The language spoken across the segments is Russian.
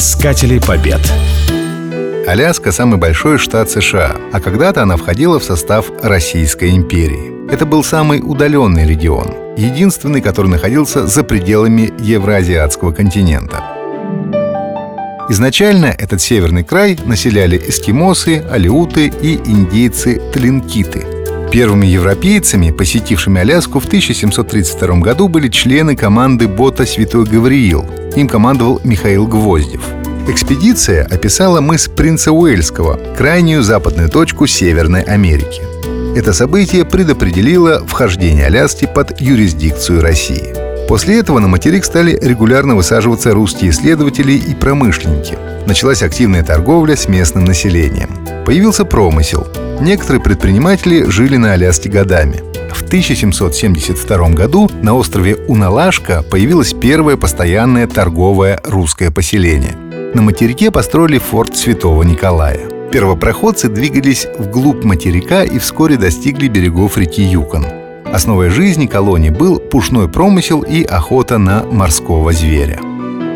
Искатели побед. Аляска – самый большой штат США, а когда-то она входила в состав Российской империи. Это был самый удаленный регион, единственный, который находился за пределами Евразиатского континента. Изначально этот северный край населяли эскимосы, алиуты и индейцы-тлинкиты. Первыми европейцами, посетившими Аляску в 1732 году, были члены команды бота «Святой Гавриил». Им командовал Михаил Гвоздев – Экспедиция описала мыс Принца Уэльского, крайнюю западную точку Северной Америки. Это событие предопределило вхождение Аляски под юрисдикцию России. После этого на материк стали регулярно высаживаться русские исследователи и промышленники. Началась активная торговля с местным населением. Появился промысел. Некоторые предприниматели жили на Аляске годами. В 1772 году на острове Уналашка появилось первое постоянное торговое русское поселение – на материке построили форт Святого Николая. Первопроходцы двигались вглубь материка и вскоре достигли берегов реки Юкон. Основой жизни колонии был пушной промысел и охота на морского зверя.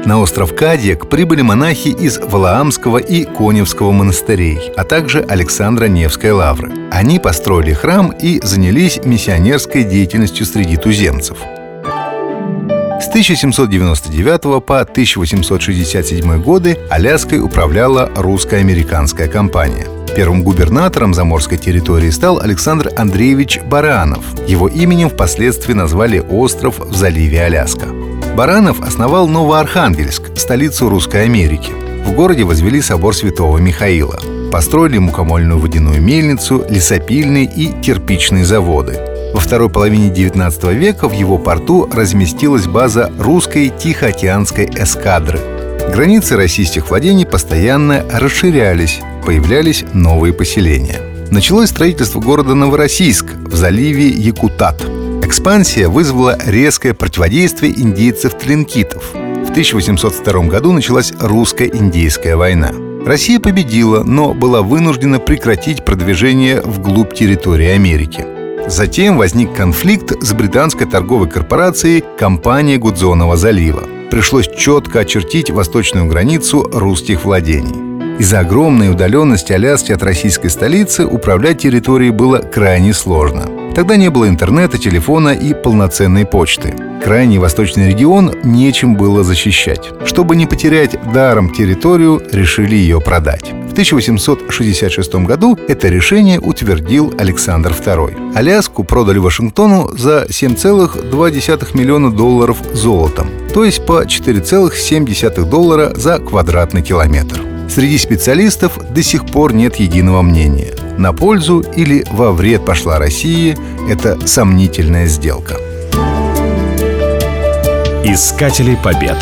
На остров Кадьяк прибыли монахи из Валаамского и Коневского монастырей, а также Александра Невской лавры. Они построили храм и занялись миссионерской деятельностью среди туземцев – с 1799 по 1867 годы Аляской управляла русско-американская компания. Первым губернатором заморской территории стал Александр Андреевич Баранов. Его именем впоследствии назвали остров в заливе Аляска. Баранов основал Новоархангельск, столицу Русской Америки. В городе возвели собор святого Михаила. Построили мукомольную водяную мельницу, лесопильные и кирпичные заводы – во второй половине XIX века в его порту разместилась база русской Тихоокеанской эскадры. Границы российских владений постоянно расширялись, появлялись новые поселения. Началось строительство города Новороссийск в заливе Якутат. Экспансия вызвала резкое противодействие индейцев-тлинкитов. В 1802 году началась русско-индейская война. Россия победила, но была вынуждена прекратить продвижение вглубь территории Америки. Затем возник конфликт с британской торговой корпорацией «Компания Гудзонова залива». Пришлось четко очертить восточную границу русских владений. Из-за огромной удаленности Аляски от российской столицы управлять территорией было крайне сложно. Тогда не было интернета, телефона и полноценной почты. Крайний восточный регион нечем было защищать. Чтобы не потерять даром территорию, решили ее продать. В 1866 году это решение утвердил Александр II. Аляску продали Вашингтону за 7,2 миллиона долларов золотом, то есть по 4,7 доллара за квадратный километр. Среди специалистов до сих пор нет единого мнения. На пользу или во вред пошла России – это сомнительная сделка. Искатели побед.